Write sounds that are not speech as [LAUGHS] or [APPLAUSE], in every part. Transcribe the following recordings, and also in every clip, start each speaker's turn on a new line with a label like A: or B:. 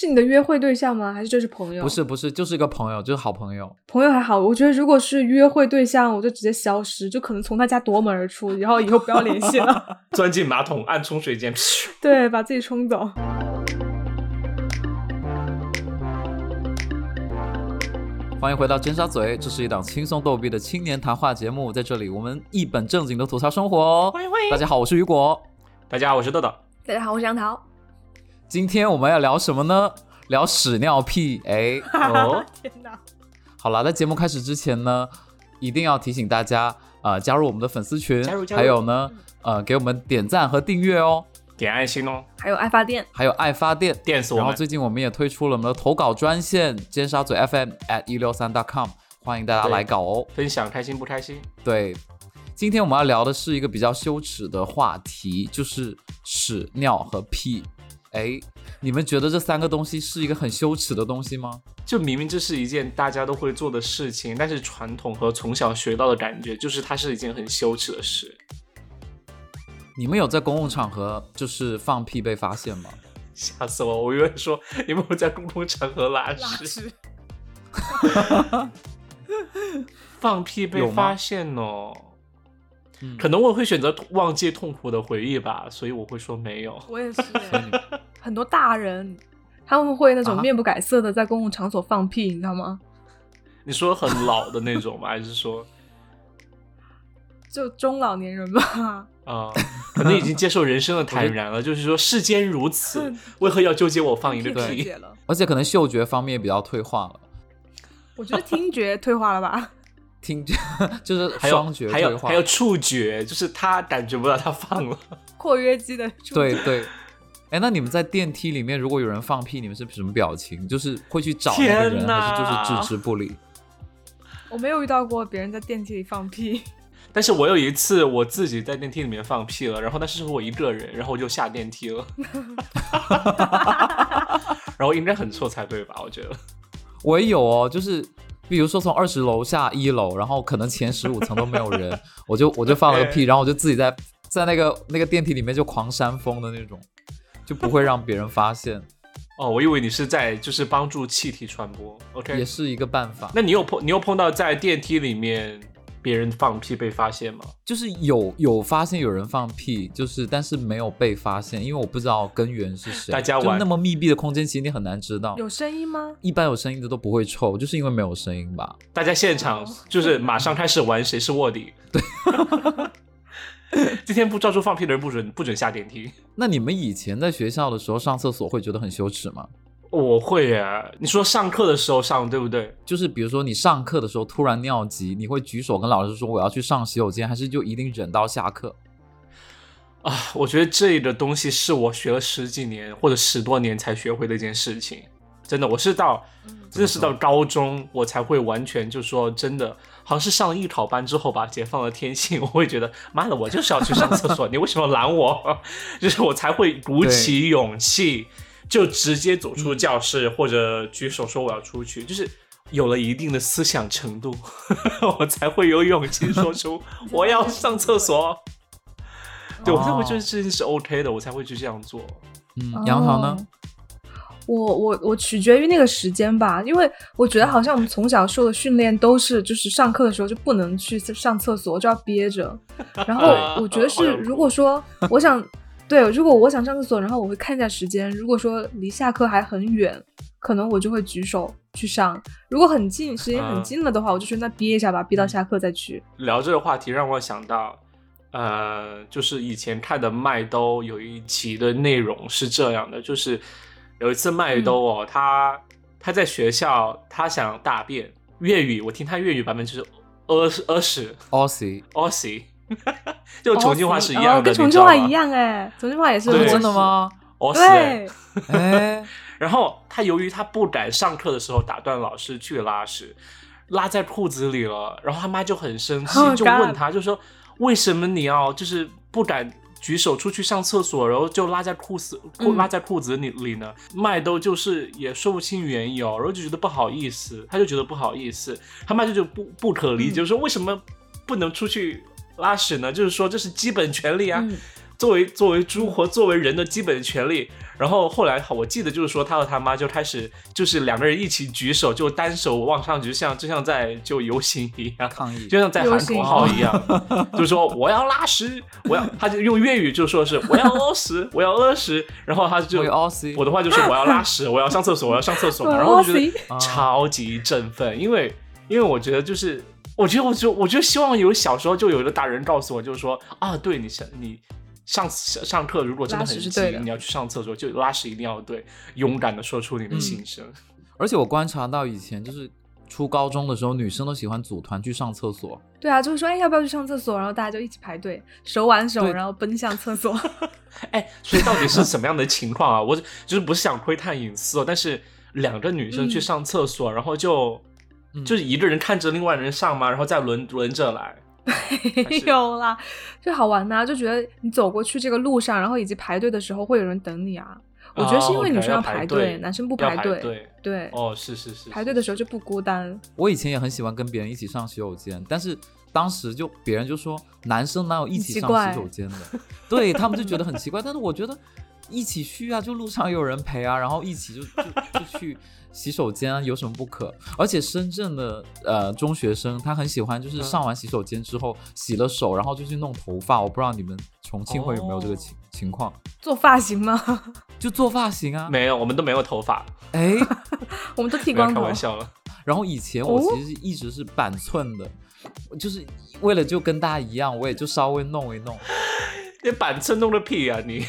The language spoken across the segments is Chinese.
A: 是你的约会对象吗？还是就是朋友？
B: 不是不是，就是一个朋友，就是好朋友。
A: 朋友还好，我觉得如果是约会对象，我就直接消失，就可能从他家夺门而出，然后以后不要联系了。[LAUGHS]
C: 钻进马桶，按冲水键，[LAUGHS]
A: 对，把自己冲走。
B: 欢迎回到尖沙咀，这是一档轻松逗逼的青年谈话节目，在这里我们一本正经的吐槽生活哦。
C: 欢迎欢迎，
B: 大家好，我是雨果。
C: 大家好，我是豆豆。
A: 大家好，我是杨桃。
B: 今天我们要聊什么呢？聊屎尿屁。哎，[LAUGHS]
C: 哦，
A: 天哪！
B: 好了，在节目开始之前呢，一定要提醒大家，呃，加入我们的粉丝群，
C: 加入加入
B: 还有呢，呃，给我们点赞和订阅哦。
C: 点爱心哦，
A: 还有爱发电，
B: 还有爱发电。
C: 电死我们。
B: 最近我们也推出了我们的投稿专线，尖沙咀 FM at 一六三 com，欢迎大家来搞哦。
C: 分享开心不开心？
B: 对，今天我们要聊的是一个比较羞耻的话题，就是屎尿和屁。哎，你们觉得这三个东西是一个很羞耻的东西吗？
C: 就明明这是一件大家都会做的事情，但是传统和从小学到的感觉，就是它是一件很羞耻的事。
B: 你们有在公共场合就是放屁被发现吗？
C: 吓死我！我以为说你们有在公共场合拉屎。[LAUGHS] 放屁被发现哦。
B: 嗯
C: 可能我会选择忘记痛苦的回忆吧，所以我会说没有。
A: 我也是 [LAUGHS] 很多大人他们会那种
B: 啊
A: 面不改色的在公共场所放屁，你知道吗？
C: 你说很老的那种吗？还是说
A: 就中老年人吧。
C: 啊、可能已经接受人生的坦然了？就是说世间如此，为何要纠结我放一个屁？
B: 而且可能嗅觉方面比较退化了，
A: 我觉得听觉退化了吧？
B: 听觉 [LAUGHS] 就是
C: 还有
B: 双觉。
C: 还有还有触觉，就是他感觉不到他放了。[LAUGHS]
A: 括约肌的触觉
B: 对对。哎，那你们在电梯里面，如果有人放屁，你们是什么表情？就是会去找那个人，
C: 天哪
B: 还是就是置之不理？
A: 我没有遇到过别人在电梯里放屁。[LAUGHS]
C: 但是我有一次我自己在电梯里面放屁了，然后那是我一个人，然后我就下电梯了，然后应该很臭才对吧？我觉得。
B: 我也有哦，就是比如说从二十楼下一楼，然后可能前十五 [LAUGHS] 层都没有人，我就我就放了个屁，然后我就自己在在那个那个电梯里面就狂扇风的那种，就不会让别人发现，
C: 哦，我以为你是在就是帮助气体传播。OK，
B: 也是一个办法。
C: 那你有碰你有碰到在电梯里面别人放屁被发现吗？
B: 就是有有发现有人放屁，就是但是没有被发现，因为我不知道根源是谁。
C: 大家玩
B: 那么密闭的空间，其实你很难知道。
A: 有声音吗？
B: 一般有声音的都不会臭，就是因为没有声音吧。
C: 大家现场就是马上开始玩谁是卧底。对，[LAUGHS] 今天不照出放屁的人不准不准下电梯。
B: 那你们以前在学校的时候上厕所会觉得很羞耻吗？
C: 我会耶，你说上课的时候上对不对？
B: 就是比如说你上课的时候突然尿急，你会举手跟老师说我要去上洗手间，还是就一定忍到下课？
C: 啊，我觉得这个东西是我学了十几年或者十多年才学会的一件事情。真的，我是到真的是到高中我才会完全就说真的，好像是上了艺考班之后吧，解放了天性，我会觉得妈的，我就是要去上厕所，[LAUGHS] 你为什么拦我？就是我才会鼓起勇气，就直接走出教室、或者举手说我要出去，就是。有了一定的思想程度，[LAUGHS] 我才会有勇气说出我要上厕所。对，我才会觉得这件是 OK 的，我才会去这样做。
B: 嗯，杨桃呢？
A: 哦我我我取决于那个时间吧，因为我觉得好像我们从小受的训练都是，就是上课的时候就不能去上厕所，就要憋着。然后我觉得是，如果说我想，对，如果我想上厕所，然后我会看一下时间，如果说离下课还很远，可能我就会举手去上；如果很近，时间很
C: 嗯
A: 近了的话，我就说那憋一下吧，憋到下课再去。
C: 聊这个话题让我想到，呃，就是以前看的麦兜有一集的内容是这样的，就是有一次麦兜哦，他他在学校他想大便，粤语我听他粤语版本就是呃呃屎
B: Aussie，
C: 呃屎，[LAUGHS] 就重庆话是一样的，
A: 重庆话一。样哎，重庆话也是
B: 真的吗？
C: 哦屎
A: 对，
B: 哎，[LAUGHS]
C: 然后他由于他不敢上课的时候打断老师去拉屎，拉在裤子里了，然后他妈就很生气
A: Oh，
C: 就问他，就说为什么你要就是不敢举手出去上厕所，然后就拉在裤子拉在裤子里里呢？麦兜就是也说不清缘由，然后就觉得不好意思，他就觉得不好意思，他妈就就不不可理解，
A: 嗯
C: 就说为什么不能出去拉屎呢？就是说这是基本权利啊。
A: 嗯
C: 作为作为猪和作为人的基本权利。然后后来我记得就是说他和他妈就开始就是两个人一起举手，就单手往上举，像就像在就游行一样
B: 抗议，
C: 就像在喊口号一样，就是说我要拉屎，我要他就用粤语就说是我要屙屎，我要屙屎，然后他就我的话就是我要拉屎，我要上厕所，我要上厕所，[LAUGHS] 然后就觉得超级振奋，因为因为我觉得就是我觉得我就我就希望有小时候就有一个大人告诉我，就是说啊，对你上你。上上课如果真的很急，你要去上厕所，就拉屎一定要对，勇敢的说出你的心声。
B: 而且我观察到以前就是初高中的时候，女生都喜欢组团去上厕所。
A: 对啊，就是说，哎，要不要去上厕所？然后大家就一起排队，手挽手，然后奔向厕所。[LAUGHS]
C: 哎，所以到底是什么样的情况啊？我就是不是想窥探隐私哦，但是两个女生去上厕所，然后就就是一个人看着另外人上吗，然后再轮轮着来。[LAUGHS]
A: 没有啦，就好玩呐，就觉得你走过去这个路上，然后以及排队的时候会有人等你啊。我觉得是因为女生
C: 要
A: 排
C: 队，
A: 男生不排
C: 队。
A: 对，
C: 哦，是是是，
A: 排队的时候就不孤单。
B: 我以前也很喜欢跟别人一起上洗手间，但是当时就别人就说男生哪有一起上洗手间的，[LAUGHS] 对他们就觉得很奇怪。但是我觉得一起去啊，就路上有人陪啊，然后一起就就就去。洗手间啊有什么不可？而且深圳的呃中学生他很喜欢，就是上完洗手间之后洗了手，然后就去弄头发。我不知道你们重庆会有没有这个情情况？
A: 做发型吗？
B: 就做发型啊？
C: 没有，我们都没有头发。
B: 哎，[LAUGHS]
A: 我们都剃光头。
C: 开玩笑了。
B: 然后以前我其实一直是板寸的，就是为了就跟大家一样，我也就稍微弄一弄。[LAUGHS]
C: 你板寸弄个屁啊你！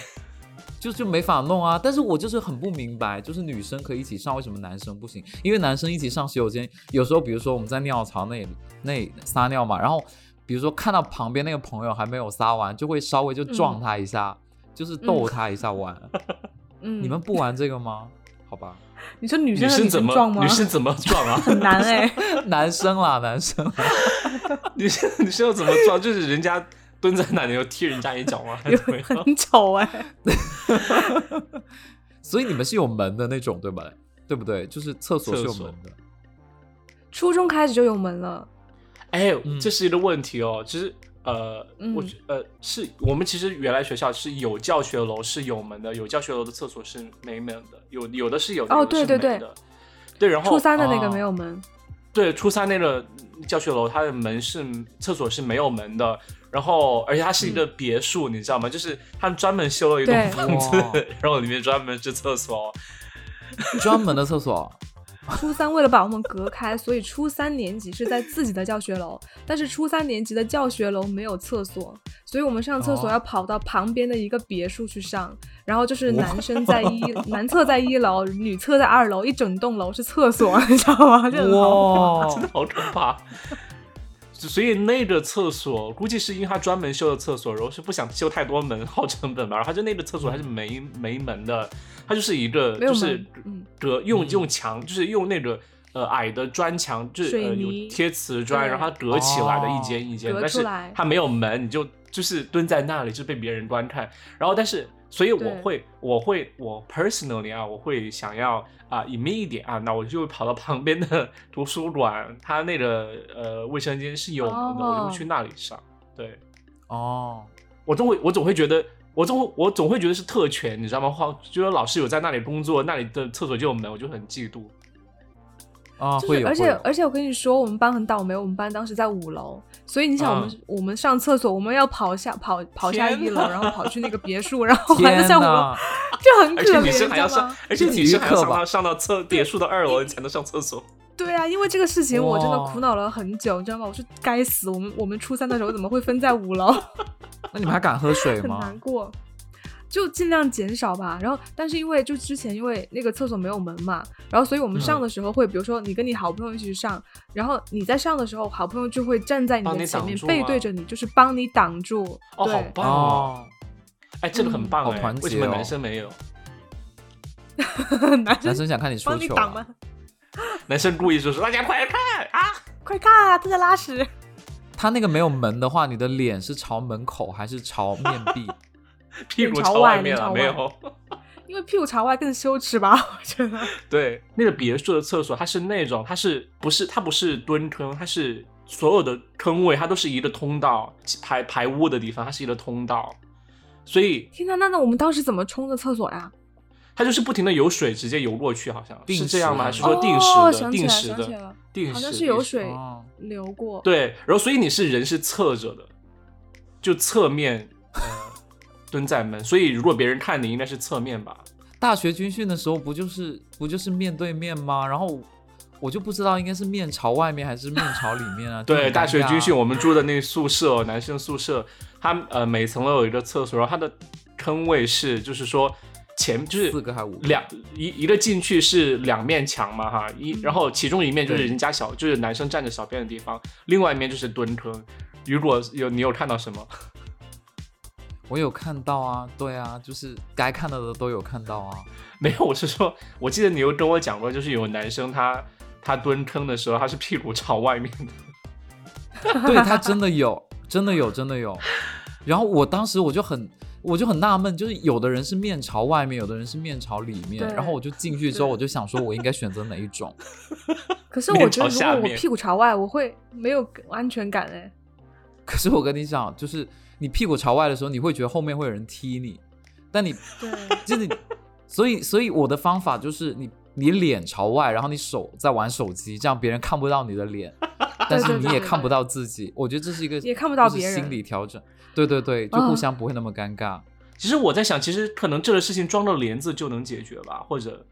B: 就就没法弄啊，但是我就是很不明白，就是女生可以一起上，为什么男生不行？因为男生一起上洗手间，有时候比如说我们在尿槽那那撒尿嘛，然后比如说看到旁边那个朋友还没有撒完，就会稍微就撞他一下，[LAUGHS] 就是逗他一下玩。
A: 嗯，
B: 你们不玩这个吗？好吧。
A: 你说女
C: 生
A: 怎么撞吗？
C: 女生怎么撞啊？
A: 很难哎。[LAUGHS]
B: 男生啦，男生。[LAUGHS]
C: 女生女生要怎么撞？就是人家。蹲在那里又踢人家一脚吗？[LAUGHS]
A: 很丑哎！[LAUGHS]
B: 所以你们是有门的那种对吧？对不对？就是厕所是有门的。
A: 初中开始就有门了。
C: 哎，这是一个问题哦。其实呃，我呃是我们其实原来学校是有教学楼是有门的，有教学楼的厕所是没门的。有有的是有
A: 哦，对对对，
C: 对，然后
A: 初三的那个没有门。
C: 对，初三那个教学楼它的门是厕所是没有门的。然后，而且它是一个别墅，你知道吗？就是他们专门修了一栋房子，[LAUGHS] 然后里面专门是厕所，
B: 专门的厕所。
A: 初三为了把我们隔开，[LAUGHS] 所以初三年级是在自己的教学楼，但是初三年级的教学楼没有厕所，所以我们上厕所要跑到旁边的一个别墅去上。然后就是男生在一 [LAUGHS] 男厕在一楼，女厕在二楼，一整栋楼是厕所，你知道吗？
C: 哇，真的好可怕。所以那个厕所估计是因为他专门修的厕所，然后是不想修太多门耗成本吧。然后他就那个厕所还是没没门的，它就是一个就是隔用用墙，就是用那个呃矮的砖墙，就是呃有贴瓷砖，然后它隔起来的一间一间，但是它没有门，你就就是蹲在那里就被别人观看。然后但是。所以我会，我会，我 personally 啊，我会想要啊隐秘一点啊，那我就跑到旁边的 [LAUGHS] 图书馆，它那个呃卫生间是有门的，我就会去那里上。对，
B: 哦，
C: 我总会，我总会觉得，我总我总会觉得是特权，你知道吗？话就是老师有在那里工作，那里的厕所就有门，我就很嫉妒。
B: 啊，
A: 就是而且而且我跟你说，我们班很倒霉，我们班当时在五楼，所以你想我们我们上厕所，我们要跑下跑跑下一楼，然后跑去那个别墅，然后还要上五楼，就很可怜，
C: 女生还要上，而且女生还要上到上到厕别墅的二楼才能上厕所。
A: 对啊，因为这个事情我真的苦恼了很久，你知道吗？我说该死，我们我们初三的时候怎么会分在五楼？[LAUGHS]
B: 那你们还敢喝水吗？
A: 很难过。就尽量减少吧，然后但是因为就之前因为那个厕所没有门嘛，然后所以我们上的时候会，比如说你跟你好朋友一起去上，然后你在上的时候，好朋友就会站在你的前面背对着你，就是帮你挡住。
C: 哦，好棒哦！哎，这个很棒哎，为什么男生没有？[LAUGHS]
B: 男生想看你出糗
A: 吗？
C: 男生故意说说大家快看啊，
A: 快看啊，他在拉屎。[LAUGHS]
B: 他那个没有门的话，你的脸是朝门口还是朝面壁？[LAUGHS]
C: 屁股朝外面了没有？
A: 因为屁股朝外更羞耻吧？我觉得。[LAUGHS]
C: 对，那个别墅的厕所，它是那种，它是不是它不是蹲坑，它是所有的坑位，它都是一个通道排排污的地方，它是一个通道。所以
A: 天呐，那那我们当时怎么冲的厕所呀？
C: 它就是不停的有水直接游过去，好像
B: 定
C: 是这样吗？还是说定时
A: 哦，
C: 的、
A: 想起来
C: 定时的、
A: 想起来了，
C: 定时？
A: 好像是有水
B: 哦
A: 流过。
C: 对，然后所以你是人是侧着的，就侧面呃蹲在门，所以如果别人看你，应该是侧面吧？
B: 大学军训的时候不就是不就是面对面吗？然后我就不知道应该是面朝外面还是面朝里面啊。[LAUGHS]
C: 对，大学军训我们住的那个宿舍，男生宿舍，它呃每层都有一个厕所，然后它的坑位是就是说前就是
B: 四个还五
C: 两一一个进去是两面墙嘛哈，一然后其中一面就是人家小就是男生站着小便的地方，另外一面就是蹲坑。如果有你有看到什么？
B: 我有看到啊，对啊，就是该看到的都有看到啊。[LAUGHS]
C: 没有，我是说，我记得你有跟我讲过，就是有男生他他蹲坑的时候，他是屁股朝外面的。[LAUGHS] [LAUGHS]
B: 对他真的有，真的有，真的有。然后我当时我就很，我就很纳闷，就是有的人是面朝外面，有的人是面朝里面。然后我就进去之后，我就想说，我应该选择哪一种？
A: 可是我觉得，如果我屁股朝外，我会没有安全感哎。
B: 可是我跟你讲，就是你屁股朝外的时候，你会觉得后面会有人踢你，但你
A: 对，
B: 就是你，所以所以我的方法就是你你脸朝外，然后你手在玩手机，这样别人看不到你的脸，[LAUGHS] 但是你也看不到自己。我觉得这是一个
A: 也看不到
B: 就是
A: 别人
B: 心理调整。对对对，就
A: 啊
B: 互相不会那么尴尬。
C: 其实我在想，其实可能这个事情装个帘子就能解决吧，或者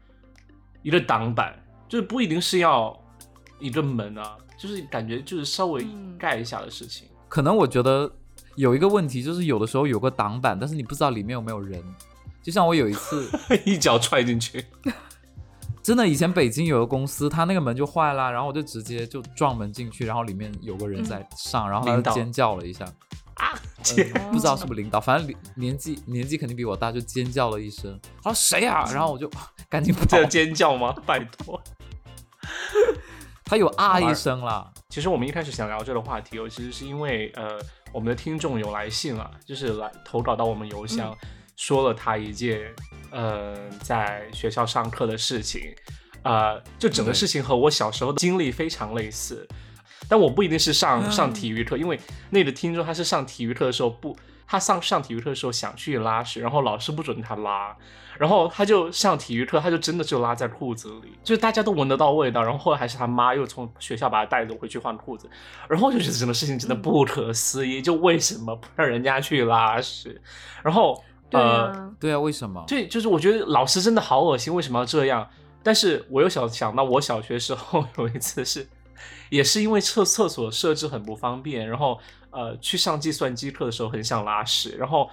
C: 一个挡板，就是不一定是要一个门啊，就是感觉就是稍微
A: 嗯
C: 盖一下的事情。
B: 可能我觉得有一个问题，就是有的时候有个挡板，但是你不知道里面有没有人。就像我有一次，[LAUGHS]
C: 一脚踹进去，[LAUGHS]
B: 真的以前北京有个公司，它那个门就坏了，然后我就直接就撞门进去，然后里面有个人在上，然后他
C: 领导。
B: 就尖叫了一下，
C: 姐
B: 呃不知道是不是领导，反正年年纪年纪肯定比我大，就尖叫了一声，他说谁呀、然后我就 [LAUGHS] 赶紧跑。
C: 这，尖叫吗？拜托。
B: 他有啊一声了，
C: 其实我们一开始想聊这个话题哦，其实是因为呃，我们的听众有来信了，就是来投稿到我们邮箱，说了他一件呃在学校上课的事情，呃，就整个事情和我小时候的经历非常类似，但我不一定是上
B: 嗯。
C: 上体育课，因为那个听众他是上体育课的时候不，他上上体育课的时候想去拉屎，然后老师不准他拉，然后他就上体育课，他就真的就拉在裤子里，就是大家都闻得到味道，然后后来还是他妈又从学校把他带走回去换裤子，然后我就觉得整个事情真的不可思议，就为什么不让人家去拉屎？然后
A: 对
C: 呃，
A: 啊，
B: 对啊，为什么？
C: 对，就是我觉得老师真的好恶心，为什么要这样？但是我又想想到我小学时候 [LAUGHS] 有一次是，也是因为厕厕所设置很不方便，然后呃去上计算机课的时候很想拉屎，然后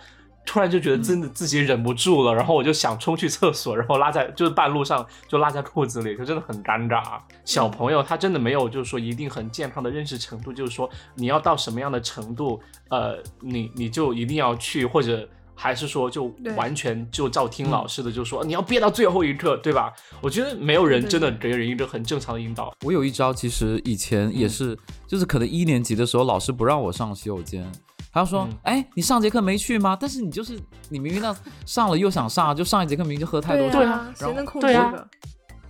C: 突然就觉得真的自己忍不住了，然后我就想冲去厕所，然后拉在就是半路上就拉在裤子里，就真的很尴尬。小朋友他真的没有就是说一定很健康的认识程度，就是说你要到什么样的程度，呃，你你就一定要去或者。还是说就完全就照听老师的，就说你要憋到最后一刻，对吧？我觉得没有人真的给人一个很正常的引导。
B: 我有一招，其实以前也是，就是可能一年级的时候，老师不让我上洗手间，他就说
C: 嗯：“
B: 哎、你上节课没去吗？但是你就是你明明那上了又想上，就上一节课明明就喝太多酒。
A: 对啊，谁能控制
C: 对啊
A: 这个？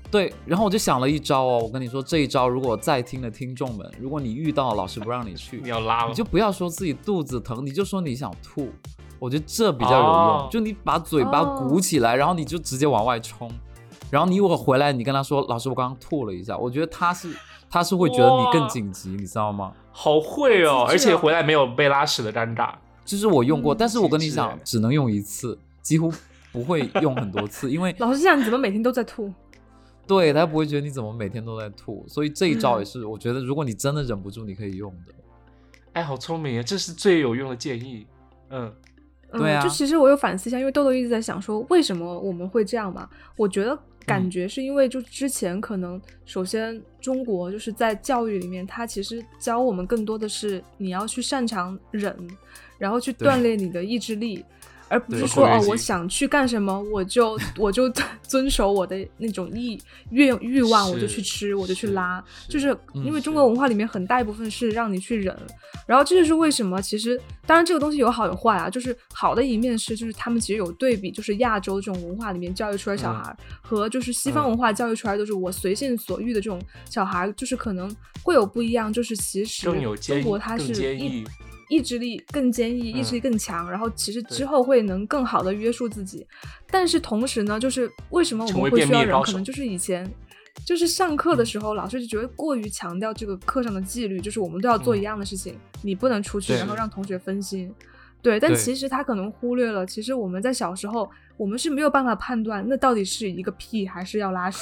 B: 对，然后我就想了一招哦，我跟你说这一招，如果在听的听众们，如果你遇到老师不让你去
C: 你，要拉了
B: 你，就不要说自己肚子疼，你就说你想吐，我觉得这比较有用。
C: 哦
B: 就你把嘴巴鼓起来，然后你就直接往外冲，然后你一会儿回来，你跟他说老师我刚刚吐了一下，我觉得他是他是会觉得你更紧急，你知道吗？
C: 好会哦，而且回来没有被拉屎的尴尬。
B: 就是我用过，
A: 嗯
B: 但是我跟你讲
C: 欸，
B: 只能用一次，几乎不会用很多次，因为
A: 老师想你怎么每天都在吐？[LAUGHS]
B: 对他不会觉得你怎么每天都在吐，所以这一招也
A: 嗯
B: 是我觉得如果你真的忍不住，你可以用的。
C: 哎，好聪明啊，这是最有用的建议。嗯，
A: 嗯，
B: 对啊
A: 就其实我有反思一下，因为豆豆一直在想说为什么我们会这样嘛？我觉得感觉是因为就之前可能首先中国就是在教育里面，它其实教我们更多的是你要去擅长忍，然后去锻炼你的意志力。而不是说哦，我想去干什么，我就 [LAUGHS] 我就遵守我的那种意愿欲望，我就去吃，我就去拉，
C: 是
A: 就是
B: 嗯
A: 因为中国文化里面很大一部分是让你去忍，然后这就是为什么其实当然这个东西有好有坏啊，就是好的一面是就是他们其实有对比，就是亚洲这种文化里面教育出来小
C: 嗯
A: 孩、和就是西方
C: 嗯
A: 文化教育出来就是我随心所欲的这种小孩，就是可能会有不一样，就是其实中国它是一。意志力更坚毅，意志力更强，然后其实之后会能更好的约束自己。但是同时呢，就是为什么我们会需要人？可能就是以前就是上课的时候，老师就觉得过于强调这个课上的纪律，就是我们都要做一样的事情，你不能出去，然后让同学分心。对，但其实他可能忽略了，其实我们在小时候，我们是没有办法判断那到底是一个屁还是要拉屎，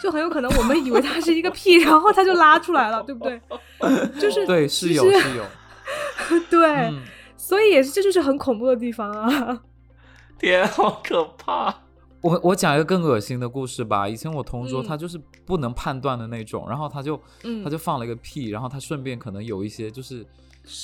A: 就很有可能我们以为它是一个屁，然后它就拉出来了，对不对？就是
B: 对，是有是有，[LAUGHS]
A: 对，所以也是这就是很恐怖的地方啊！[LAUGHS]
C: 天，好可怕！
B: 我我讲一个更恶心的故事吧。以前我同桌他就是不能判断的那种，然后他就他就放了一个屁，然后他顺便可能有一些就是。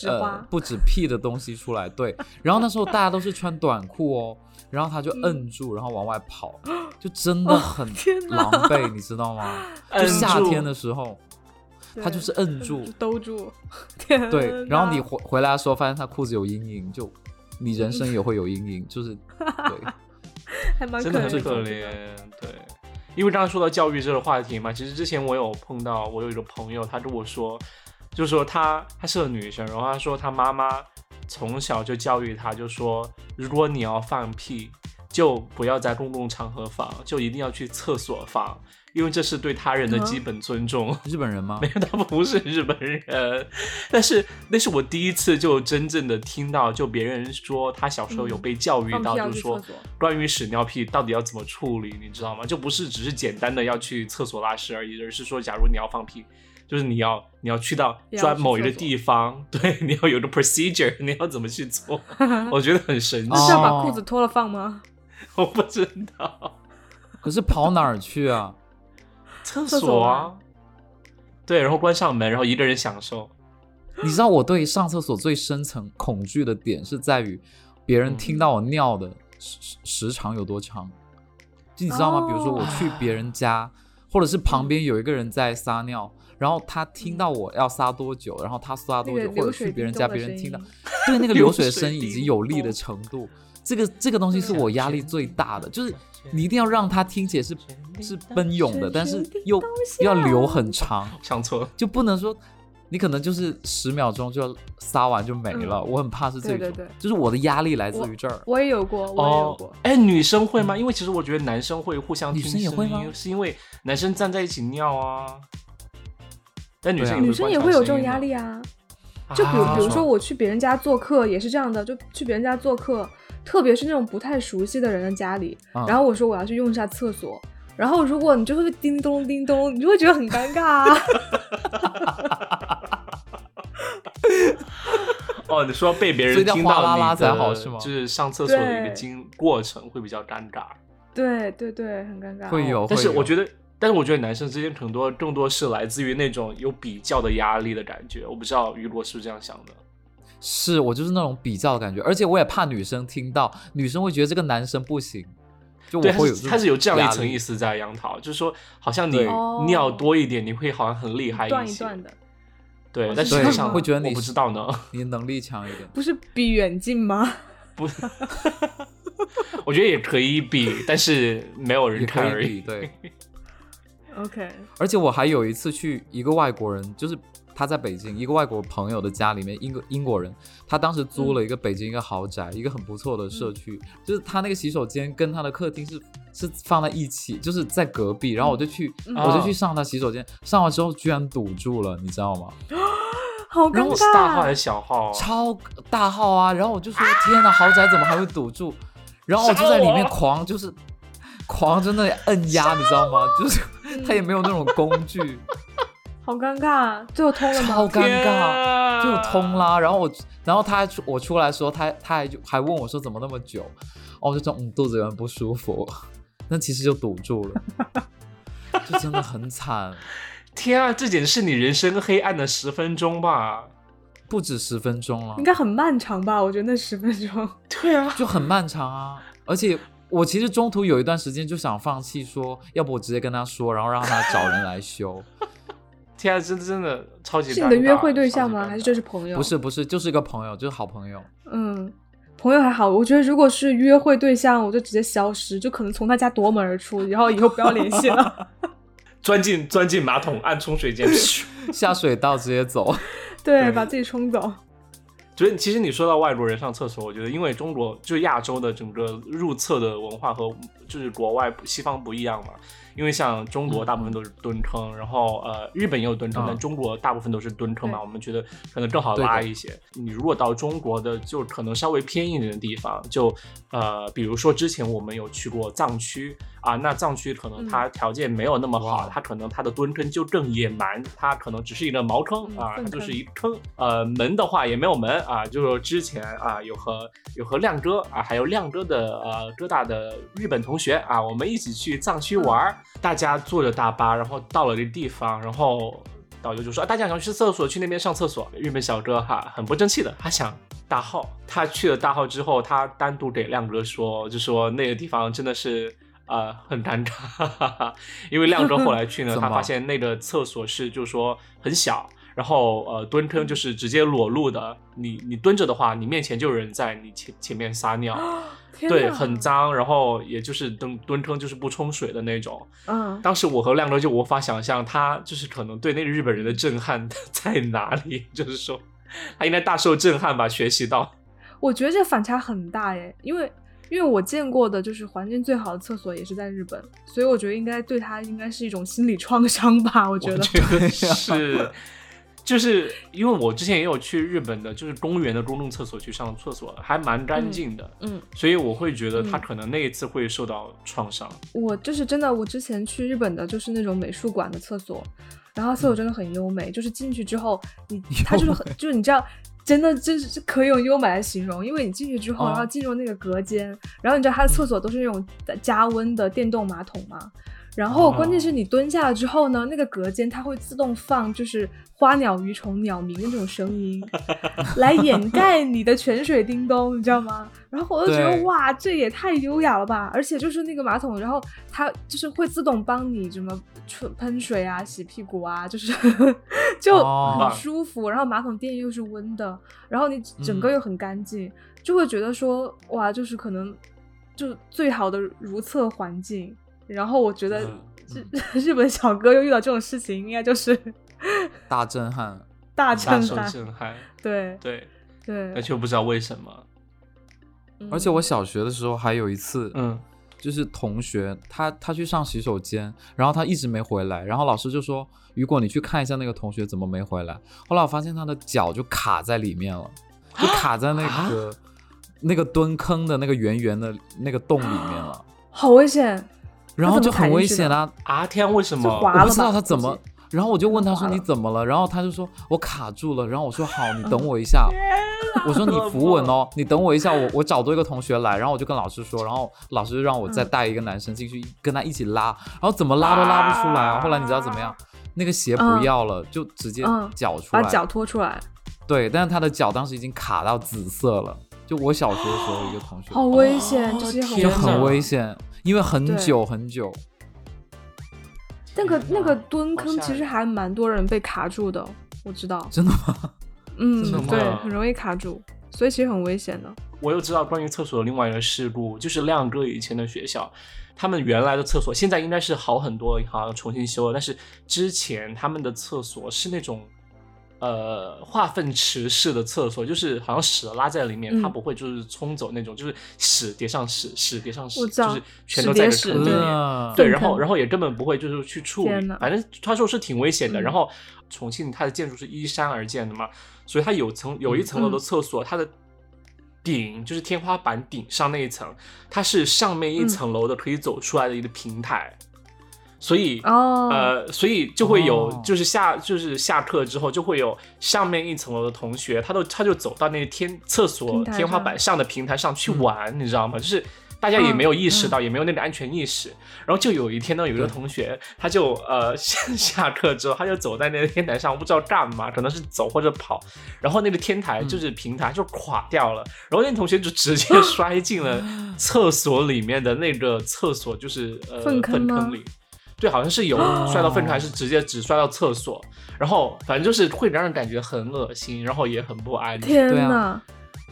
B: 呃，不止屁的东西出来，对。然后那时候大家都是穿短裤哦，然后他就摁住，然后往外跑，就真的很狼狈，你知道吗？[LAUGHS] 就夏天的时候，他就是摁住，
A: 兜住。[LAUGHS]
B: 对，然后你回回来的时候，发现他裤子有阴影，就你人生也会有阴影，[LAUGHS] 就是对，
A: 还蛮
C: 真的很可怜。对，因为刚刚说到教育这个话题嘛，其实之前我有碰到，我有一个朋友，他跟我说。就说，她她是个女生，然后她说她妈妈从小就教育她，就说如果你要放屁，就不要在公共场合放，就一定要去厕所放，因为这是对他人的基本尊重。
B: 日本人吗？[LAUGHS]
C: 没有，他不是日本人。[LAUGHS] 但是那是我第一次就真正的听到，就别人说他小时候有被教育到，就是说关于屎尿屁到底要怎么处理，你知道吗？就不是只是简单的要去厕所拉屎而已，而是说假如你要放屁。就是你要你要去到专某一个地方，[LAUGHS] 对，你要有个 procedure，你要怎么去做？我觉得很神奇。
A: 是要把裤子脱了放吗？
C: 我不知道。
B: 可是跑哪儿去啊？
C: 厕所啊。对，然后关上门，然后一个人享受。
B: 你知道我对上厕所最深层恐惧的点是在于别人听到我尿的时时长有多长？就你知道吗？比如说我去别人家，或者是旁边有一个人在撒尿。然后他听到我要撒多久，然后他撒多久，或者去别人家，别人听到，对那个流水声以及 [LAUGHS] 有力的程度，这个这个东西是我压力最大的，就是你一定要让他听起来是是奔涌的，但是又要留很长，
C: 想错。
B: 就不能说你可能就是十秒钟就要撒完就没了，我很怕是这种，就是我的压力来自于这儿。
A: 我也有过，我也有过。
C: 哎，女生会吗？因为其实我觉得男生会互相听声
B: 音，
C: 是因为男生站在一起尿啊。但女生
A: 女生也会有这种压力啊，就比如比如说我去别人家做客也是这样的，就去别人家做客，特别是那种不太熟悉的人的家里，然后我说我要去用一下厕所，然后如果你就会叮咚叮咚，你就会觉得很尴尬啊。[LAUGHS]
C: 哦，你说被别人听到
B: 了才好是吗
C: 就是上厕所的一个经过程会比较尴尬。
A: 对对对，很尴尬。
B: 会有，
C: 但是我觉得。但是我觉得男生之间很多更多是来自于那种有比较的压力的感觉，我不知道雨果是不是这样想的。
B: 是我就是那种比较的感觉，而且我也怕女生听到，女生会觉得这个男生不行。就我会有，
C: 他是有这样一层意思在杨桃，就是说好像你尿多一点，你会好像很厉害
A: 一些。的。
C: 对，但实际上
B: 会觉得你
C: 不知道呢，
B: 你能力强一点。
A: 不是比远近吗？[LAUGHS]
C: 不，我觉得也可以比，但是没有人看而已。
B: 对。[LAUGHS]
A: OK，
B: 而且我还有一次去一个外国人，就是他在北京一个外国朋友的家里面，英国英国人，他当时租了一个北京一个豪宅，一个很不错的社区，就是他那个洗手间跟他的客厅是是放在一起，就是在隔壁，然后我就去我就去上他洗手间，上完之后居然堵住了，你知道吗？[GASPS]
A: 好尴尬，
C: 大号还是小号？
B: 超大号啊！然后我就说天哪，豪宅怎么还会堵住？然后我就在里面狂就是狂在那里摁压，你知道吗？就是。[LAUGHS] 他也没有那种工具，
A: 好尴尬，最后通了吗？
B: 超尴尬，就通啦。然后我，然后他出我出来说，他他还就还问我说怎么那么久？哦，我就说嗯肚子有点不舒服，[LAUGHS] 那其实就堵住了，[LAUGHS] 就真的很惨。
C: 天啊，这简直是你人生黑暗的十分钟吧？
B: 不止十分钟了，
A: 应该很漫长吧？我觉得那十分钟，[LAUGHS]
C: 对啊，
B: 就很漫长啊，而且。我其实中途有一段时间就想放弃，说要不我直接跟他说，然后让他找人来修。
C: 天啊，真真的超级！
A: 是你的约会对象吗？还是就是朋友？
B: 不是不是，就是一个朋友，就是好朋友。
A: 嗯，朋友还好。我觉得如果是约会对象，我就直接消失，就可能从他家夺门而出，然后以后不要联系了。[LAUGHS]
C: 钻进钻进马桶，按冲水键，[LAUGHS]
B: 下水道直接走。[LAUGHS]
A: 对，把自己冲走。
C: 所以其实你说到外国人上厕所，我觉得因为中国就亚洲的整个入厕的文化和就是国外西方不一样嘛。因为像中国大部分都是蹲坑，然后呃日本也有蹲坑，但中国大部分都是蹲坑嘛，我们觉得可能更好拉一些。你如果到中国的就可能稍微偏一点的地方，就呃比如说之前我们有去过藏区啊，那藏区可能它条件没有那么好，它可能它的蹲坑就更野蛮，它可能只是一个茅坑啊，它就是一坑。呃门的话也没有门啊，就是之前啊有和有和亮哥啊还有亮哥的呃哥大的日本同学啊，我们一起去藏区玩。大家坐着大巴，然后到了这地方，然后导游就说：“大家想去厕所，去那边上厕所。”日本小哥哈很不争气的，他想大号。他去了大号之后，他单独给亮哥说，就说那个地方真的是呃很尴尬，因为亮哥后来去呢，他发现那个厕所是就说很小，然后呃蹲坑就是直接裸露的，你你蹲着的话，你面前就有人在你前前面撒尿。对，很脏，然后也就是蹲蹲坑，就是不冲水的那种。
A: 嗯，
C: 当时我和亮哥就无法想象，他就是可能对那个日本人的震撼 [LAUGHS] 在哪里，就是说他应该大受震撼吧，学习到。[LAUGHS]
A: 我觉得这反差很大耶，因为因为我见过的就是环境最好的厕所也是在日本，所以我觉得应该对他应该是一种心理创伤吧，我觉
C: 得 [LAUGHS] 是。就是因为我之前也有去日本的，就是公园的公共厕所去上厕所，还蛮干净的，
A: 嗯，
C: 所以我会觉得他可能那一次会受到创伤。
A: 我就是真的，我之前去日本的就是那种美术馆的厕所，然后厕所真的很优美，就是进去之后，你它就是很就是你知道，真的就是可以用优美来形容，因为你进去之后，然后进入那个隔间，然后你知道它的厕所都是那种加温的电动马桶嘛。然后关键是你蹲下了之后呢，那个隔间它会自动放就是花鸟鱼虫鸟鸣的那种声音，[LAUGHS] 来掩盖你的泉水叮咚，你知道吗？然后我就觉得哇，这也太优雅了吧！而且就是那个马桶，然后它就是会自动帮你什么喷喷水啊、洗屁股啊，就是 [LAUGHS] 就很舒服。然后马桶垫又是温的，然后你整个又很干净，就会觉得说哇，就是可能就最好的如厕环境。然后我觉得日 [LAUGHS] 日本小哥又遇到这种事情，应该就是
B: 大 [LAUGHS] 震撼，
A: 大
C: 震
A: 撼，
C: 震撼。
A: 对
C: 对
A: 对，
C: 而且我不知道为什么。
B: 而且我小学的时候还有一次，
C: 嗯，
B: 就是同学他他去上洗手间，然后他一直没回来，然后老师就说：“雨果你去看一下那个同学怎么没回来。”后来我发现他的脚就卡在里面了，就卡在那个那个蹲坑的那个圆圆的那个洞里面了，
A: 好危险。
B: 然后就很危险啊！
C: 啊天，为什么？
B: 我不知道他怎么。然后我就问他说：“你怎么了？”然后他就说：“我卡住了。”然后我说：“好，你等我一下。”我说：“你扶稳哦，你等我一下，我我找多一个同学来。”然后我就跟老师说，然后老师就让我再带一个男生进去跟他一起拉。然后怎么拉都拉不出来啊！后来你知道怎么样？那个鞋不要了，就直接脚出来，
A: 把脚拖出来。
B: 对，但是他的脚当时已经卡到紫色了。就我小学的时候一个同学，
A: 好危险，这些
B: 就很危险。因为很久很久，
A: 那个那个蹲坑其实还蛮多人被卡住的，我知道。
B: 真的吗？
A: 嗯，对，很容易卡住，所以其实很危险的。
C: 我又知道关于厕所的另外一个事故，就是亮哥以前的学校，他们原来的厕所现在应该是好很多，好像重新修了，但是之前他们的厕所是那种。呃，化粪池式的厕所，就是好像屎拉在里面，它不会就是冲走那种，就是屎叠上屎，屎叠上屎，就是全都在一个坑里面。对，然后然后也根本不会就是去处理，反正他说是挺危险的。然后重庆它的建筑是依山而建的嘛，所以它有层有一层楼的厕所，它的顶就是天花板顶上那一层，它是上面一层楼的可以走出来的一个平台。所以，呃，所以就会有，就是下，就是下课之后，就会有上面一层楼的同学，他都他就走到那个天厕所天花板上的平台上去玩，你知道吗？就是大家也没有意识到，也没有那个安全意识。然后就有一天呢，有一个同学，他就呃下 [LAUGHS] 下课之后，他就走在那个天台上，不知道干嘛，可能是走或者跑，然后那个天台就是平台就垮掉了，然后那同学就直接 [LAUGHS] 摔进了厕所里面的那个厕所，就是呃粪坑里。对，好像是有摔到粪池，还是直接只摔到厕所，然后反正就是会让人感觉很恶心，然后也很不安。
A: 天哪！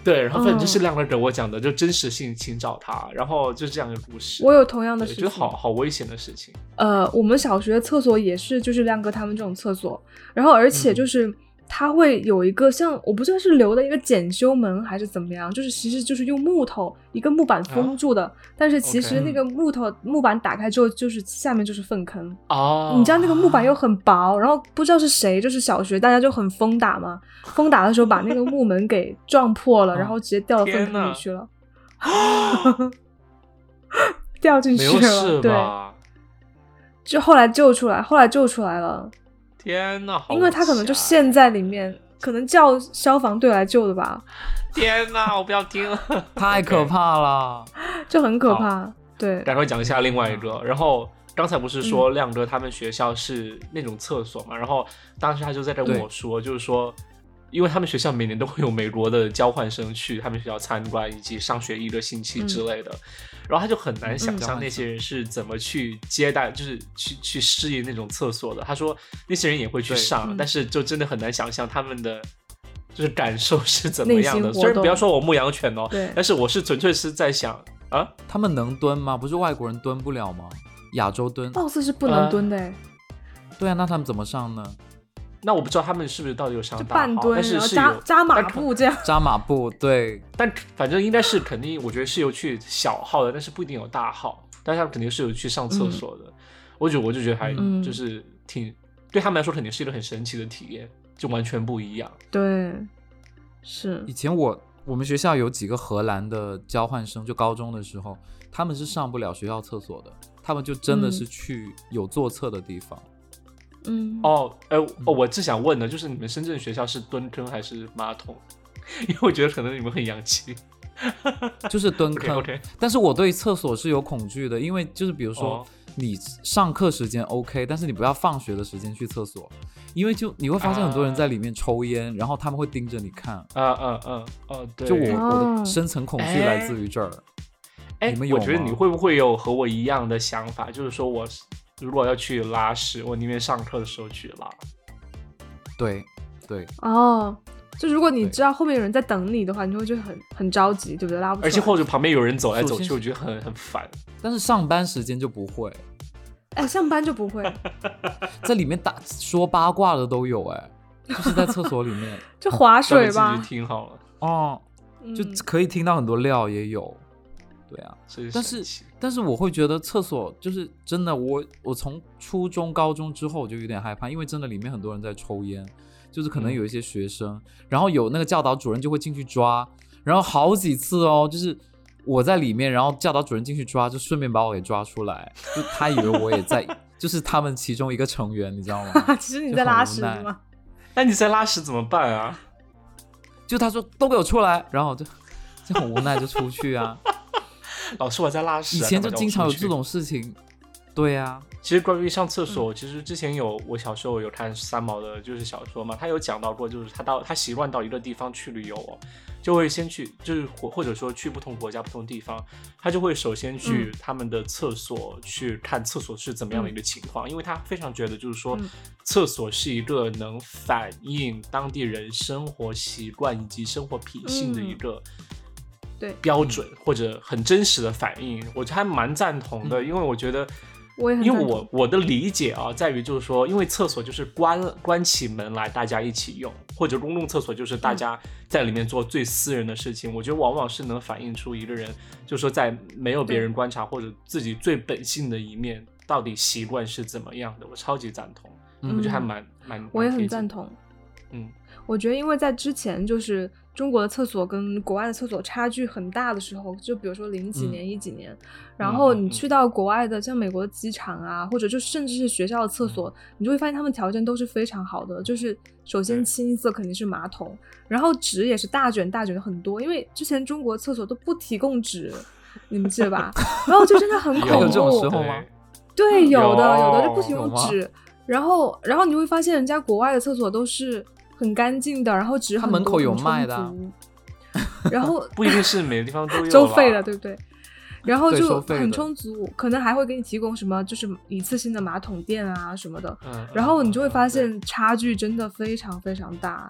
C: 对，然后反正就是亮哥给我讲的，就真实性，请找他，然后就这样一个故事。
A: 我有同样的事情，
C: 觉得好好危险的事情。
A: 呃，我们小学厕所也是，就是亮哥他们这种厕所，然后而且就是它会有一个像我不知道是留的一个检修门还是怎么样，就是其实就是用木头一个木板封住的，但是其实那个木头木板打开之后，就是下面就是粪坑。
C: 哦，
A: 你知道那个木板又很薄，然后不知道是谁，就是小学大家就很疯打嘛，疯打的时候把那个木门给撞破了，[LAUGHS]
B: 哦
A: 然后直接掉到粪坑里去了，[LAUGHS] 掉进去了，对，就后来救出来，后来救出来了，
C: 天呐，好
A: 因为他可能就陷在里面，可能叫消防队来救的吧，
C: 天呐，我不要听了。[LAUGHS]
B: 太可怕了。[LAUGHS]
A: 就很可怕，对，
C: 赶快讲一下另外一个。然后刚才不是
A: 嗯
C: 说亮哥他们学校是那种厕所嘛？然后当时他就在这跟我说，就是说，因为他们学校每年都会有美国的交换生去他们学校参观以及上学一个星期之类的，然后他就很难想
A: 嗯
C: 象那些人是怎么去接待，就是去去适应那种厕所的。他说那些人也会去上，
A: 嗯
C: 但是就真的很难想象他们的。就是感受是怎么样的？虽然不要说我牧羊犬哦，
A: 对
C: 但是我是纯粹是在想啊，
B: 他们能蹲吗？不是外国人蹲不了吗？亚洲蹲。
A: 貌似是不
C: 呃
A: 能蹲的欸，
B: 对啊，那他们怎么上呢？
C: 那我不知道他们是不是到底有上
A: 就
C: 大
A: 半蹲，
C: 号但是
A: 然后
C: 是有
A: 扎扎马步这样，
B: 扎马步，对，
C: 但反正应该是肯定，我觉得是有去小号的，但是不一定有大号，但是他们肯定是有去上厕所的。我觉我就觉得还
A: 嗯
C: 就是挺、对他们来说肯定是一个很神奇的体验，就完全不一样。
A: 对，是
B: 以前我我们学校有几个荷兰的交换生，就高中的时候，他们是上不了学校厕所的，他们就真的
A: 嗯
B: 是去有坐厕的地方。
A: 嗯，
C: 哦，呃，哦，我只想问的就是你们深圳学校是蹲坑还是马桶？[LAUGHS] 因为我觉得可能你们很洋气。[LAUGHS]
B: 就是蹲坑。
C: OK，
B: 但是我对厕所是有恐惧的，因为就是比如说
C: 哦
B: 你上课时间 OK，但是你不要放学的时间去厕所，因为就你会发现很多人在里面抽烟，然后他们会盯着你看。
C: 啊啊啊哦，对。
B: 就我我
A: 哦
B: 的深层恐惧来自于这儿。
C: 哎，
B: 你们有
C: 我觉得你会不会有和我一样的想法？就是说我如果要去拉屎，我宁愿上课的时候去拉。
B: 对对，
A: 哦，就如果你知道后面有人在等你的话，你就会觉得很很着急，对不对？拉不出来。
C: 而且或者旁边有人走来走去，我觉得很很烦。
B: 但是上班时间就不会，
A: 哎，上班就不会，[LAUGHS]
B: 在里面打说八卦的都有哎，就是在厕所里面 [LAUGHS]
A: 就划水吧。
C: 听好了，
B: 哦，就
A: 嗯
B: 可以听到很多料也有，对啊。
C: 真
B: 但是但是我会觉得厕所就是真的，我我从初中、高中之后我就有点害怕，因为真的里面很多人在抽烟，就是可能
C: 嗯
B: 有一些学生，然后有那个教导主任就会进去抓，然后好几次哦，就是我在里面，然后教导主任进去抓，就顺便把我给抓出来，就他以为我也在，[LAUGHS] 就是他们其中一个成员，你知道吗？[LAUGHS]
A: 其实你在拉屎吗？[LAUGHS]
C: 那你在拉屎怎么办啊？
B: 就他说都给我出来，然后我就就很无奈就出去啊。[LAUGHS]
C: 老师我在拉屎、啊。
B: 以前就经常有这。种事情，对啊，
C: 其实关于上厕
B: 嗯
C: 所，其实之前有我小时候有看三毛的，就是小说嘛，他有讲到过，就是他到他习惯到一个地方去旅游哦，就会先去，就是或或者说去不同国家、不同地方，他就会首先去他们的厕所、去看厕所是怎么样的一个情况，因为他非常觉得就是说，
A: 嗯
C: 厕所是一个能反映当地人生活习惯以及生活品性的一
A: 嗯
C: 个。
A: 对。
C: 标准或者很真实的反应，我还蛮赞同的，因为我觉得，
A: 我也很
C: 因为我我的理解啊，在于就是说，因为厕所就是关关起门来大家一起用，或者公共厕所就是大家在里面做最私人的事情，我觉得往往是能反映出一个人，就是说在没有别人观察或者自己最本性的一面，到底习惯是怎么样的，我超级赞同，
B: 嗯。
C: 我觉得还蛮蛮，
A: 我也很赞同。
C: 嗯。
A: 我觉得，因为在之前就是中国的厕所跟国外的厕所差距很大的时候，就比如说零几
B: 嗯
A: 年、一几年，然后你去到国外的，像美国的机场啊，或者就甚至是学校的厕所，你就会发现他们条件都是非常好的。就是首先清一色肯定是马桶，然后纸也是大卷大卷的很多，因为之前中国厕所都不提供纸，你们记得吧？然后就真的很 [LAUGHS] 恐怖。
B: 有这种时候吗
A: 对，有的
C: 有
A: 有的就不提供纸，然后然后你会发现人家国外的厕所都是很干净的，然后纸很
B: 它门口有卖的 [LAUGHS]
A: 然后
C: 不一定是每个地方都有啦
A: 收费的，对不对？然后就很充足，可能还会给你提供什么，就是一次性的马桶垫啊什么的。
C: 嗯，
A: 然后你就会发
C: 嗯
A: 现差距真的非常非常大。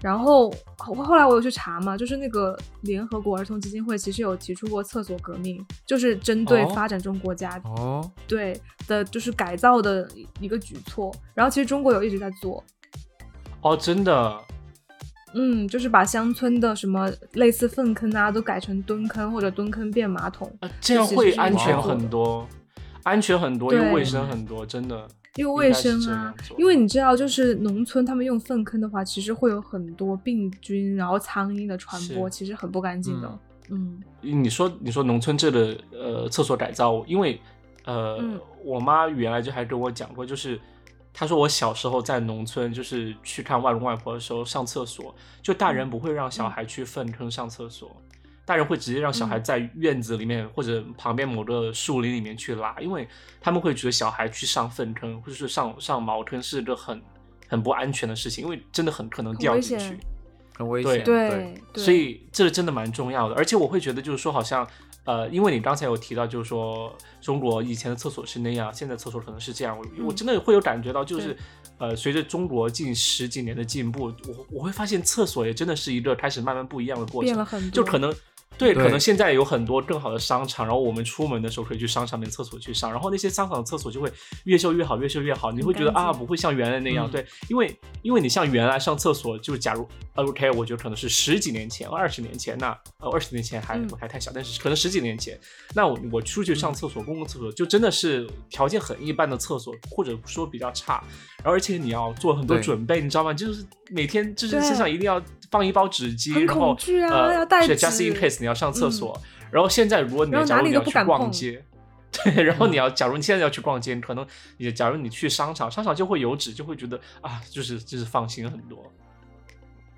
A: 然后后后来我有去查嘛，就是那个联合国儿童基金会其实有提出过厕所革命，就是针对
B: 哦
A: 发展中国家
B: 哦，
A: 对的，就是改造的一个举措。然后其实中国有一直在做，
C: 哦，真的，
A: 嗯，就是把乡村的什么类似粪坑啊，都改成蹲坑或者蹲坑变马桶，
C: 啊，这样会安全
A: 很
C: 很多，安全很多，又卫生很多，真的。
A: 又卫生啊，因为你知道，就是农村他们用粪坑的话，其实会有很多病菌，然后苍蝇的传播，其实很不干净的。嗯，
C: 你说你说农村这的呃厕所改造，因为呃我妈原来就还跟我讲过，就是她说我小时候在农村，就是去看外公外婆的时候上厕所，就大人不会让小孩去粪坑上厕所。大人会直接让小孩在院子里面或者旁边某个树林里面去拉，因为他们会觉得小孩去上粪坑或者是上上茅坑是一个很很不安全的事情，因为真的很可能掉进去，
B: 很危险。
A: 对，
C: 所以这个真的蛮重要的。而且我会觉得就是说，好像呃，因为你刚才有提到，就是说中国以前的厕所是那样，现在厕所可能是这样，我我真的会有感觉到，就是呃，随着中国近十几年的进步，我我会发现厕所也真的是一个开始慢慢不一样的过程，
A: 变了很多，
C: 就可能。对，可能现在有很多更好的商场，然后我们出门的时候可以去商场里厕所去上，然后那些商场的厕所就会越修越好，越修越好，你会觉得啊，不会像原来那样。对，因为因为你像原来上厕所，就假如 OK，我觉得可能是十几年前、二十年前，那呃二十年前还还太小，但是可能十几年前，那我我出去上厕所，公共厕所就真的是条件很一般的厕所，或者说比较差，然后而且你要做很多准备，你知道吗？就是每天就是身上一定要。放一包纸巾，然后呃，just in case 你要上厕所。然后现在如果你假如你要去逛街，对，然后你要假如你现在要去逛街，可能你假如你去商场，商场就会有纸，就会觉得啊，就是就是放心很多。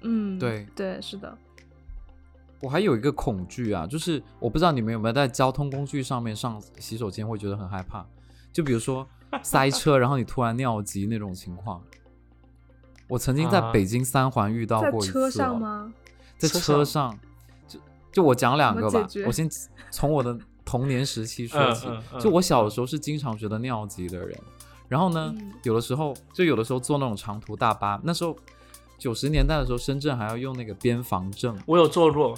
A: 嗯，
B: 对
A: 对，是的。
B: 我还有一个恐惧啊，就是我不知道你们有没有在交通工具上面上洗手间会觉得很害怕，就比如说塞车，然后你突然尿急那种情况。我曾经在北京三环遇到过一次。在
A: 车上吗？
B: 在车上，就就我讲两个吧。我先从我的童年时期说起。就我小的时候是经常觉得尿急的人，然后呢，有的时候就有的时候坐那种长途大巴，那时候九十年代的时候，深圳还要用那个边防证。
C: 我有坐过。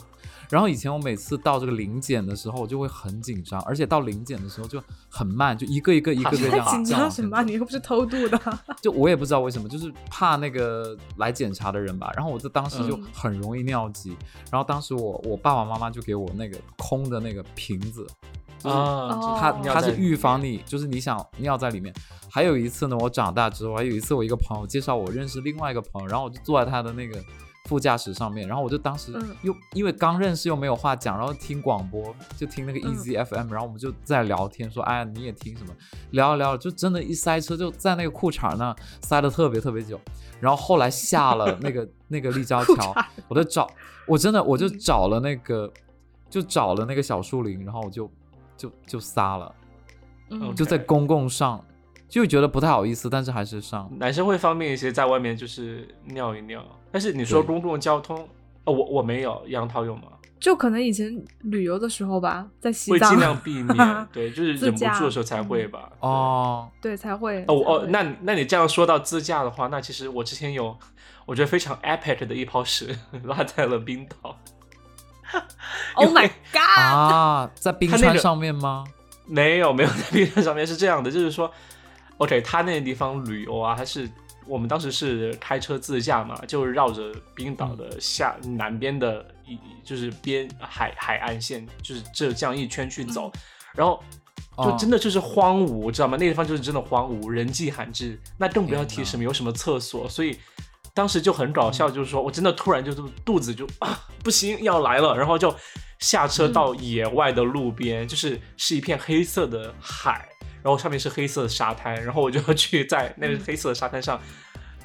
B: 然后以前我每次到这个临检的时候，我就会很紧张，而且到临检的时候就很慢，就一个一个一个个这样。
A: 紧张什么？你又不是偷渡的。[LAUGHS]
B: 就我也不知道为什么，就是怕那个来检查的人吧。然后我在当时就很容易尿急。然后当时我我爸爸妈妈就给我那个空的那个瓶子啊，它它是预防你就是你想尿在里面。还有一次呢，我长大之后还有一次，我一个朋友介绍我认识另外一个朋友，然后我就坐在他的那个。副驾驶上面，然后我就当时又因为刚认识又没有话讲，然后听广播就听那个 Easy FM，然后我们就在聊天，说哎呀你也听什么？聊着聊着就真的，一塞车就在那个裤衩那塞的特别特别久，然后后来下了那个那个立交桥，我就找，我真的我就找了那个就找了那个小树林，然后我就就就撒了，就在公共上。就觉得不太好意思，但是还是上。
C: 男生会方便一些，在外面就是尿一尿。但是你说公共交通，哦，我我没有，杨涛有吗？
A: 就可能以前旅游的时候吧，在西藏
C: 会尽量避免，[LAUGHS] 对，就是忍不住的时候才会吧。
B: 哦，
A: 对，才会。
C: 哦哦，那那你这样说到自驾的话，那其实我之前有，我觉得非常 epic 的一泡屎 [LAUGHS] 落在了冰岛。[LAUGHS]
A: Oh my god！
B: 啊，在冰川上面吗？
C: 没有，没有在冰川上面，是这样的，就是说。OK，他那个地方旅游啊，还是我们当时是开车自驾嘛，就绕着冰岛的下南边的一就是边海海岸线，就是这这样一圈去走，然后就真的就是荒芜，知道吗？那地方就是真的荒芜，人迹罕至，那更不要提什么有什么厕所，所以当时就很搞笑，就是说我真的突然就肚子就啊不行要来了，然后就下车到野外的路边，就是是一片黑色的海。然后上面是黑色的沙滩，然后我就要去在那个黑色的沙滩上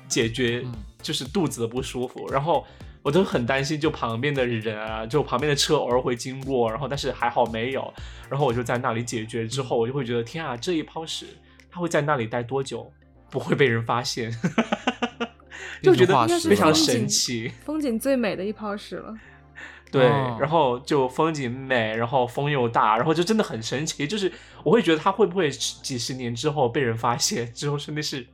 C: 解决就是肚子的不舒服。然后我都很担心，就旁边的人啊，就旁边的车偶尔会经过，然后但是还好没有。然后我就在那里解决之后，我就会觉得天啊，这一泡屎它会在那里待多久，不会被人发现，就觉得非常神奇，
A: 风景最美的一泡屎了。[LAUGHS]
C: 对，然后就风景美，然后风又大，然后就真的很神奇。就是我会觉得它会不会几十年之后被人发现，之后说那是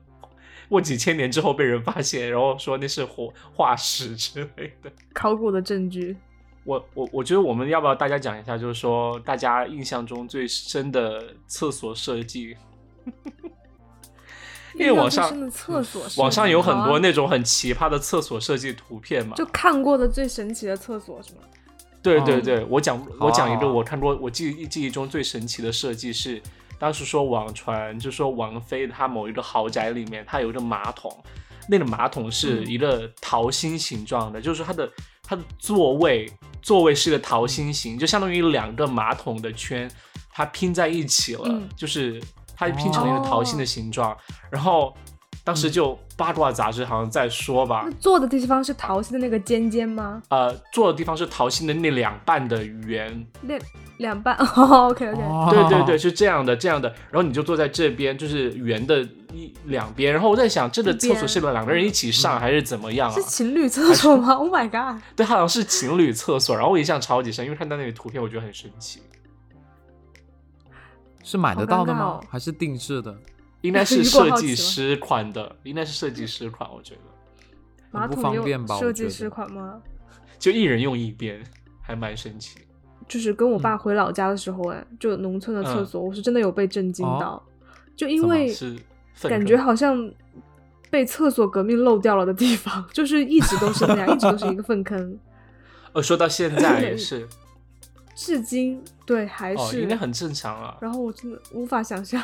C: 过几千年之后被人发现，然后说那是火化石之类的 [LAUGHS]
A: 考古的证据。
C: 我我我觉得我们要不要大家讲一下，就是说大家印象中最深的厕所设计？[LAUGHS] 因为网上网上有很多那种很奇葩的厕所设计图片嘛。
A: 就看过的最神奇的厕所是吗？
B: 嗯
C: 对对对，我讲我讲一个我看过我记忆记忆中最神奇的设计是，当时说网传就说王菲她某一个豪宅里面，它有一个马桶，那个马桶是
A: 嗯。
C: 一个桃心形状的，就是它的它的座位座位是一个桃心形，就相当于两个马桶的圈，它拼在一起了，
A: 嗯。
C: 就是它拼成了一个桃心的形状，然后当时就八卦杂志好像在说吧
A: 那，坐的地方是桃心的那个尖尖吗？
C: 呃，坐的地方是桃心的那两半的圆，
A: 那两半 [LAUGHS] 哦，OK OK，、
B: 哦
C: 对对对，是这样的，这样的。然后你就坐在这边，就是圆的一两边。然后我在想，这个厕所是两个人一起上还是怎么样啊
A: 是？情侣厕所吗？Oh my god！
C: 对，好像是情侣厕所。然后我印象超级深，因为看到那个图片，我觉得很神奇。
B: 是买得到的吗？还是定制的？
C: 应该是 [LAUGHS] 设计师款的，应该是设计师款，我觉得。
B: 不
A: 马桶有
B: 方便吧我觉得。
A: 设计师款吗？
C: 就一人用一边，还蛮神奇。
A: 就是跟我爸回老家的时候，哎、就农村的厕
C: 嗯
A: 所，我是真的有被震惊
B: 哦。
A: 到，就因为感觉好像被厕所革命漏掉了的地方，就是一直都是那样，[LAUGHS] 一直都是一个粪坑，
C: 呃，说到现在也是，
A: 至今对还
C: 哦，
A: 是。
C: 应该很正常啊。
A: 然后我真的无法想象，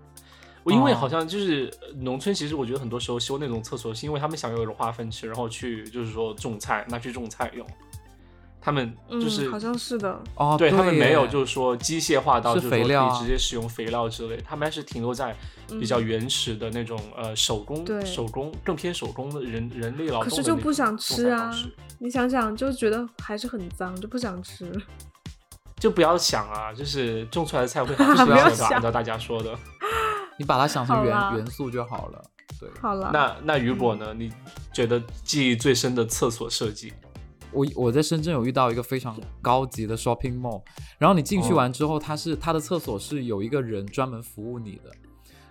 A: [LAUGHS]
C: 我因为
B: 哦
C: 好像就是呃农村，其实我觉得很多时候修那种厕所，是因为他们想要有个化粪池，然后去就是说种菜，拿去种菜用。他们就是、
A: 嗯，好像是的，
B: 哦，
C: 对他们没有就是说机械化到就是可以直接使用肥料之类，他们还是停留在比较
A: 嗯
C: 原始的那种、呃手工
A: 对
C: 手工更偏手工的人人力劳动
A: 可是就不想吃啊。你想想，就觉得还是很脏，就不想吃。
C: 就不要想啊，就是种出来的菜会好吃 [LAUGHS]
B: 不要
C: 按照大家说的。[LAUGHS]
B: 你把它想成元元素就好了。对，
A: 好了，
C: 那那雨果
A: 嗯
C: 呢？你觉得记忆最深的厕所设计？
B: 我我在深圳有遇到一个非常高级的 shopping mall，然后你进去
C: 哦
B: 完之后，它是它的厕所是有一个人专门服务你的，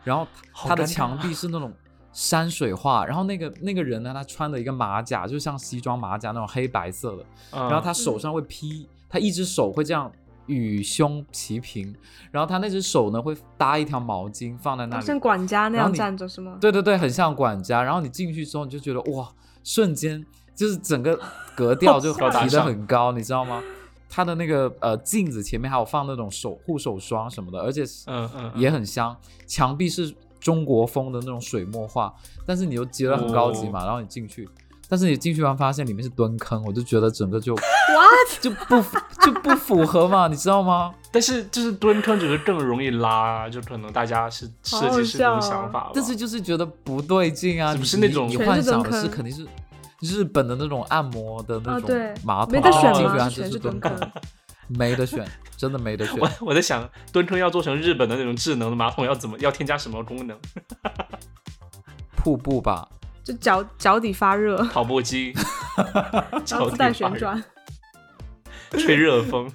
B: 然后它的墙壁是那种山水画，然后那个那个人呢，他穿的一个马甲，就像西装马甲那种黑白色的，
C: 然
B: 然后他手上会披，他一只手会这样与胸齐平，然后他那只手呢会搭一条毛巾放在那里，
A: 像管家那样站着是吗？
B: 对对对，很像管家。然后你进去之后，你就觉得哇，瞬间就是整个格调就提得
C: 高大上
B: 很高，你知道吗？[LAUGHS] 它的那个呃镜子前面还有放那种手护手霜什么的，而且
C: 嗯嗯嗯
B: 也很香。墙壁是中国风的那种水墨画，但是你又觉得很高级
C: 哦
B: 嘛，然后你进去。但是你进去完发现里面是蹲坑，我就觉得整个就
A: What？
B: 就不符就不符合嘛，你知道吗？
C: 但是就是蹲坑只是更容易拉啊，就可能大家是设计师这种想法。
B: 但是就是觉得不对劲啊！
C: 是不是那种
B: 你你幻想的是肯定是日本的那种按摩的那种马桶，
A: 没得
C: 选吗
B: 进去还
A: 全
B: 就是蹲
A: 是蹲
B: 坑，没得选，真的没得选 [LAUGHS]
C: 我。我在想，蹲坑要做成日本的那种智能的马桶，要怎么要添加什么功能？
B: 瀑布吧，
A: 就脚脚底发热，
C: 跑步机，
A: 然 [LAUGHS]
C: 脚底
A: 后自带旋转。[LAUGHS]
C: 吹热风。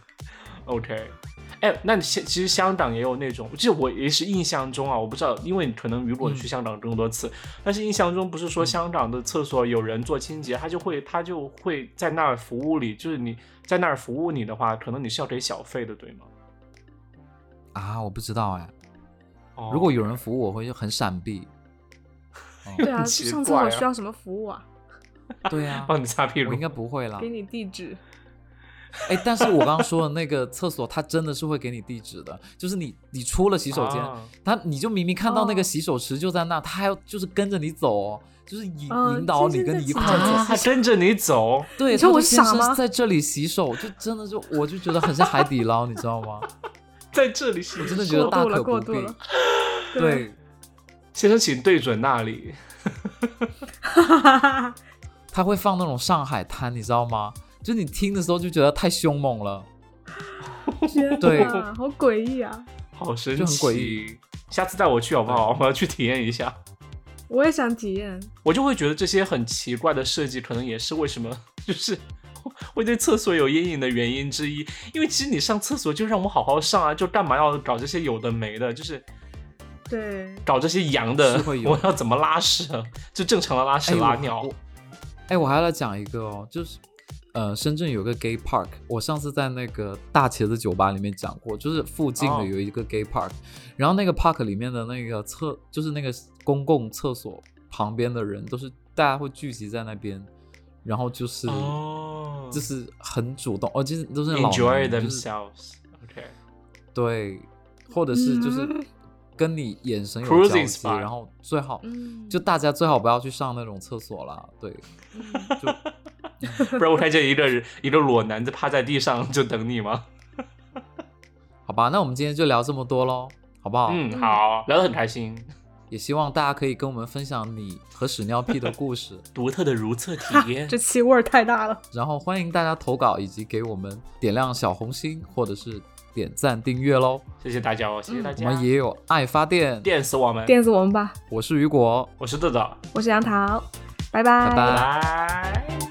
C: OK，哎，那你现其实香港也有那种，就我也是印象中啊，我不知道，因为可能如果
B: 嗯
C: 去香港更多次，但是印象中不是说香港的厕所有人做清洁，他就会他就会在那儿服务你，就是你在那儿服务你的话，可能你是要给小费的，对吗？
B: 啊，我不知道哎。
C: 哦
B: 如果有人服务，我会很闪避。[LAUGHS] 哦
A: 对啊，上厕所需要什么服务啊？[LAUGHS]
B: 对啊，
C: 帮你擦屁股
B: 我应，该不会啦
A: 给。你地址。
B: 哎，但是我刚刚说的那个厕所，它真的是会给你地址的，就是你你出了洗手间，
C: 啊
B: 他你就明明看到那个
A: 哦
B: 洗手池就在那，他还要就是跟着你走哦，就是引
A: 嗯
B: 引导你跟你一块走 [LAUGHS]
C: 跟着你走，
B: 对，
A: 你说我吗
B: 生在这里洗手，就真的就我就觉得很像海底捞，你知道吗？[LAUGHS]
C: 在这里洗
B: 我真的觉得大可不必。对，
C: 先生，请对准那里。[LAUGHS]
B: 他会放那种上海滩，你知道吗？就你听的时候就觉得太凶猛了。
A: 天
B: 对
A: 哪，好诡异啊！
C: 好神奇，
B: 就很诡异。
C: 下次带我去好不好？我要去体验一下。
A: 我也想体验。
C: 我就会觉得这些很奇怪的设计，可能也是为什么 [LAUGHS] 就是会对厕所有阴影的原因之一。因为其实你上厕所就让我好好上啊，就干嘛要搞这些有的没的？就是
A: 对，
C: 搞这些洋的我要怎么拉屎啊？就正常的拉屎拉尿。
B: 我哎，我还要来讲一个哦，就是呃，深圳有个 gay park，我上次在那个大茄子酒吧里面讲过，就是附近
C: 哦。
B: 的有一个 gay park，、然后那个 park 里面的那个厕，就是那个公共厕所旁边的人都是大家会聚集在那边，然后就是、
C: 哦。
B: 就是很主动，哦，就是都是老
C: enjoy
B: 男就是
C: themselves。OK，
B: 对，或者是就是
A: 嗯
B: 跟你眼神有
C: Cruising
B: 交
C: 集，
B: 然后最好
A: 嗯，
B: 就大家最好不要去上那种厕所啦，对，就 [LAUGHS]
C: 不然我看见一个人一个裸男在趴在地上就等你吗？[LAUGHS]
B: 好吧，那我们今天就聊这么多喽，好不好？
C: 嗯，好，聊得很开心，
B: 也希望大家可以跟我们分享你和屎尿屁的故事，[LAUGHS]
C: 独特的如厕体验
A: 这。气味儿太大了。
B: 然后欢迎大家投稿以及给我们点亮小红心或者是点赞订阅喽。
C: 谢谢大家哦，谢谢大家我。
B: 们也有爱发电，
C: 电死我们！
A: 电死我们吧！
B: 我是雨果，
C: 我是豆豆，
A: 我是杨桃，拜
B: 拜拜
C: 拜。